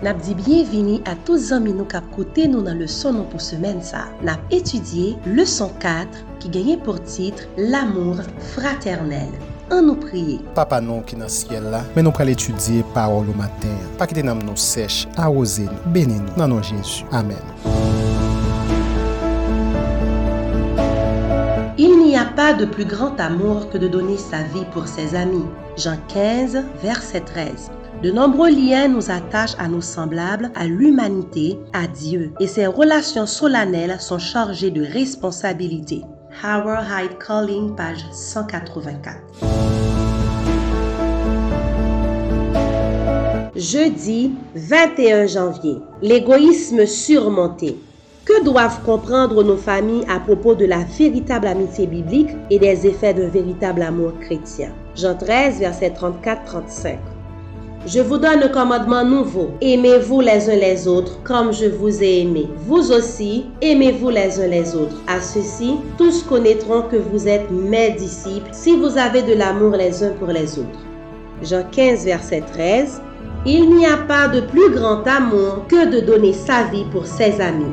Nap di bienvini a tou zami nou kap kote nou nan le son nou pou semen sa. Nap etudye leçon 4 ki genye pour titre L'amour fraternel. An nou priye. Papa nou ki nan siel la, men nou pral etudye parol ou mater. Pa ki te nam nou sech, a oze nou, bene nou, nan nou Jezu. Amen. Il n'y a pas de plus grand amour que de donner sa vie pour ses amis. Jean 15, verset 13. De nombreux liens nous attachent à nos semblables, à l'humanité, à Dieu, et ces relations solennelles sont chargées de responsabilités. Howard Hyde Calling, page 184. Jeudi 21 janvier. L'égoïsme surmonté. Que doivent comprendre nos familles à propos de la véritable amitié biblique et des effets d'un véritable amour chrétien? Jean 13, verset 34-35. Je vous donne un commandement nouveau. Aimez-vous les uns les autres comme je vous ai aimé. Vous aussi, aimez-vous les uns les autres. À ceci, tous connaîtront que vous êtes mes disciples si vous avez de l'amour les uns pour les autres. Jean 15, verset 13. Il n'y a pas de plus grand amour que de donner sa vie pour ses amis.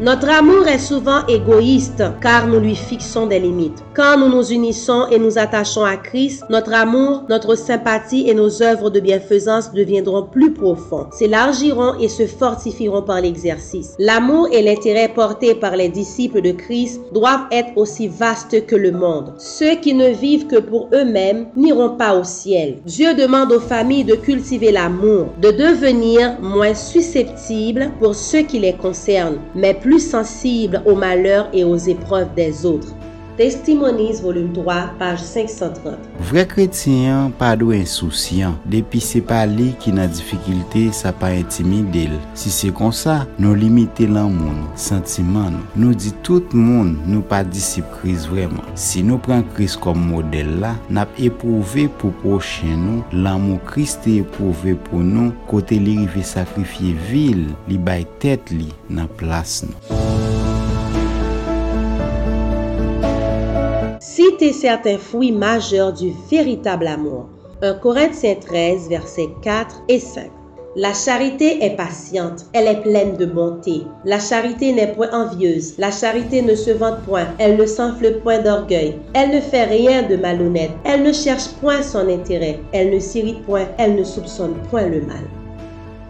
Notre amour est souvent égoïste car nous lui fixons des limites. Quand nous nous unissons et nous attachons à Christ, notre amour, notre sympathie et nos œuvres de bienfaisance deviendront plus profonds, s'élargiront et se fortifieront par l'exercice. L'amour et l'intérêt portés par les disciples de Christ doivent être aussi vastes que le monde. Ceux qui ne vivent que pour eux-mêmes n'iront pas au ciel. Dieu demande aux familles de cultiver l'amour, de devenir moins susceptibles pour ceux qui les concernent, mais plus sensible aux malheurs et aux épreuves des autres. Testimonies volume 3, page 530. Vre kretiyan pa do insousyan, depi se pa li ki nan difikilte sa pa intimide l. Si se kon sa, nou limite lan moun, sentiman nou. Nou di tout moun nou pa disip kriz vreman. Si nou pren kriz kom model la, nap epouve pou prochen nou, lan moun kriz te epouve pou nou, kote li rive sakrifye vil, li bay tet li nan plas nou. Citez certains fruits majeurs du véritable amour. 1 Corinthiens 13, versets 4 et 5. La charité est patiente, elle est pleine de bonté. La charité n'est point envieuse, la charité ne se vante point, elle ne s'enfle point d'orgueil, elle ne fait rien de malhonnête, elle ne cherche point son intérêt, elle ne s'irrite point, elle ne soupçonne point le mal.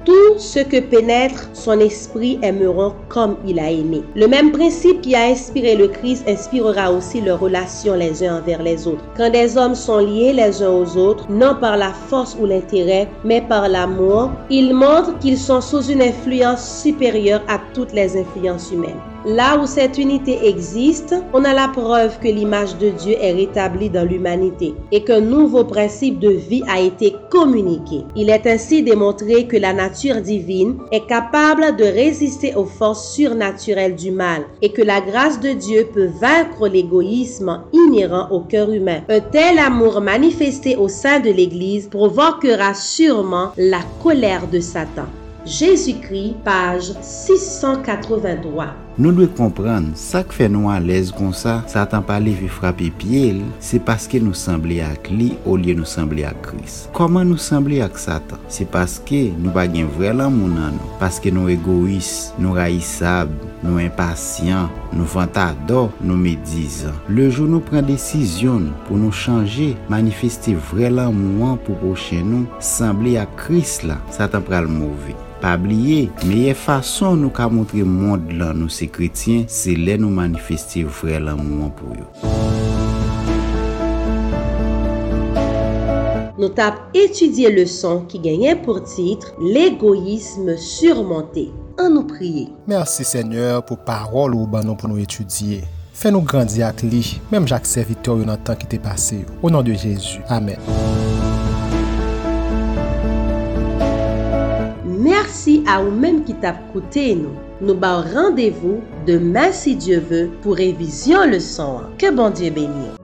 Tout ce que pénètre son esprit aimeront comme il a aimé. Le même principe qui a inspiré le Christ inspirera aussi leurs relations les uns envers les autres. Quand des hommes sont liés les uns aux autres, non par la force ou l'intérêt, mais par l'amour, ils montrent qu'ils sont sous une influence supérieure à toutes les influences humaines. Là où cette unité existe, on a la preuve que l'image de Dieu est rétablie dans l'humanité et qu'un nouveau principe de vie a été communiqué. Il est ainsi démontré que la nature divine est capable de résister aux forces surnaturelles du mal et que la grâce de Dieu peut vaincre l'égoïsme inhérent au cœur humain. Un tel amour manifesté au sein de l'Église provoquera sûrement la colère de Satan. Jésus-Christ, page 683. Nou dwe kompran, sak fe nou alèz kon sa, satan pa li vi frapi piel, se paske nou sembli ak li ou liye nou sembli ak kris. Koman nou sembli ak satan? Se paske nou bagen vrelan moun an nou, paske nou egois, nou rayisab, nou impasyan, nou vantado, nou medizan. Le jou nou pren desisyon pou nou chanje, manifesti vrelan moun pou pochen nou, sembli ak kris la, satan pral mouvi. Pa bliye, meye fason nou ka montre moun lan nou se kretien, se le nou manifesti vre lan moun pou yo. Nou tap etudye le son ki genyen pou titre L'egoisme surmonte. An nou priye. Mersi seigneur pou parol ou banon pou nou etudye. Fè nou grandi ak li, mem jak servitor yon an tan ki te pase yo. Ou nan de Jezu. Amen. a ou menm ki tap koute nou. Nou ba randevou deman si Diyo ve pou revizyon le son an. Ke bon Diyo benyon.